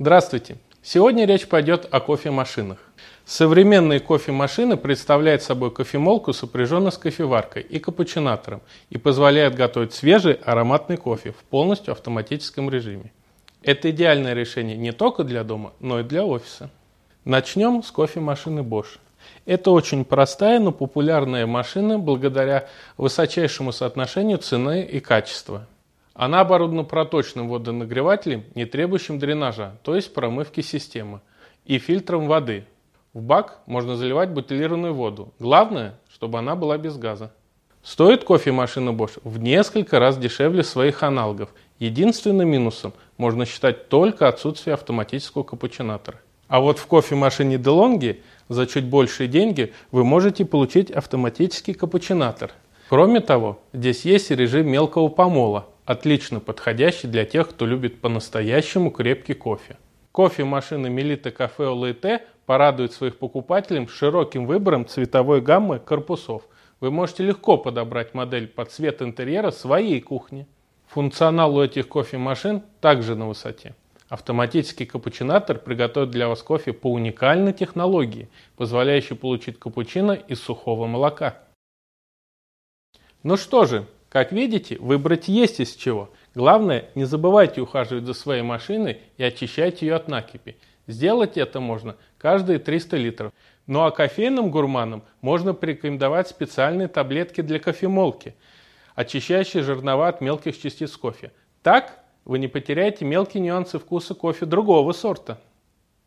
Здравствуйте! Сегодня речь пойдет о кофемашинах. Современные кофемашины представляют собой кофемолку, сопряженную с кофеваркой и капучинатором, и позволяют готовить свежий ароматный кофе в полностью автоматическом режиме. Это идеальное решение не только для дома, но и для офиса. Начнем с кофемашины Bosch. Это очень простая, но популярная машина благодаря высочайшему соотношению цены и качества. Она оборудована проточным водонагревателем, не требующим дренажа, то есть промывки системы, и фильтром воды. В бак можно заливать бутилированную воду. Главное, чтобы она была без газа. Стоит кофемашина Bosch в несколько раз дешевле своих аналогов. Единственным минусом можно считать только отсутствие автоматического капучинатора. А вот в кофемашине DeLonghi за чуть большие деньги вы можете получить автоматический капучинатор. Кроме того, здесь есть режим мелкого помола, отлично подходящий для тех, кто любит по-настоящему крепкий кофе. Кофемашина Melita Cafe Olete порадует своих покупателей широким выбором цветовой гаммы корпусов. Вы можете легко подобрать модель под цвет интерьера своей кухни. Функционал у этих кофемашин также на высоте. Автоматический капучинатор приготовит для вас кофе по уникальной технологии, позволяющей получить капучино из сухого молока. Ну что же, как видите, выбрать есть из чего. Главное, не забывайте ухаживать за своей машиной и очищать ее от накипи. Сделать это можно каждые 300 литров. Ну а кофейным гурманам можно порекомендовать специальные таблетки для кофемолки, очищающие жернова от мелких частиц кофе. Так вы не потеряете мелкие нюансы вкуса кофе другого сорта.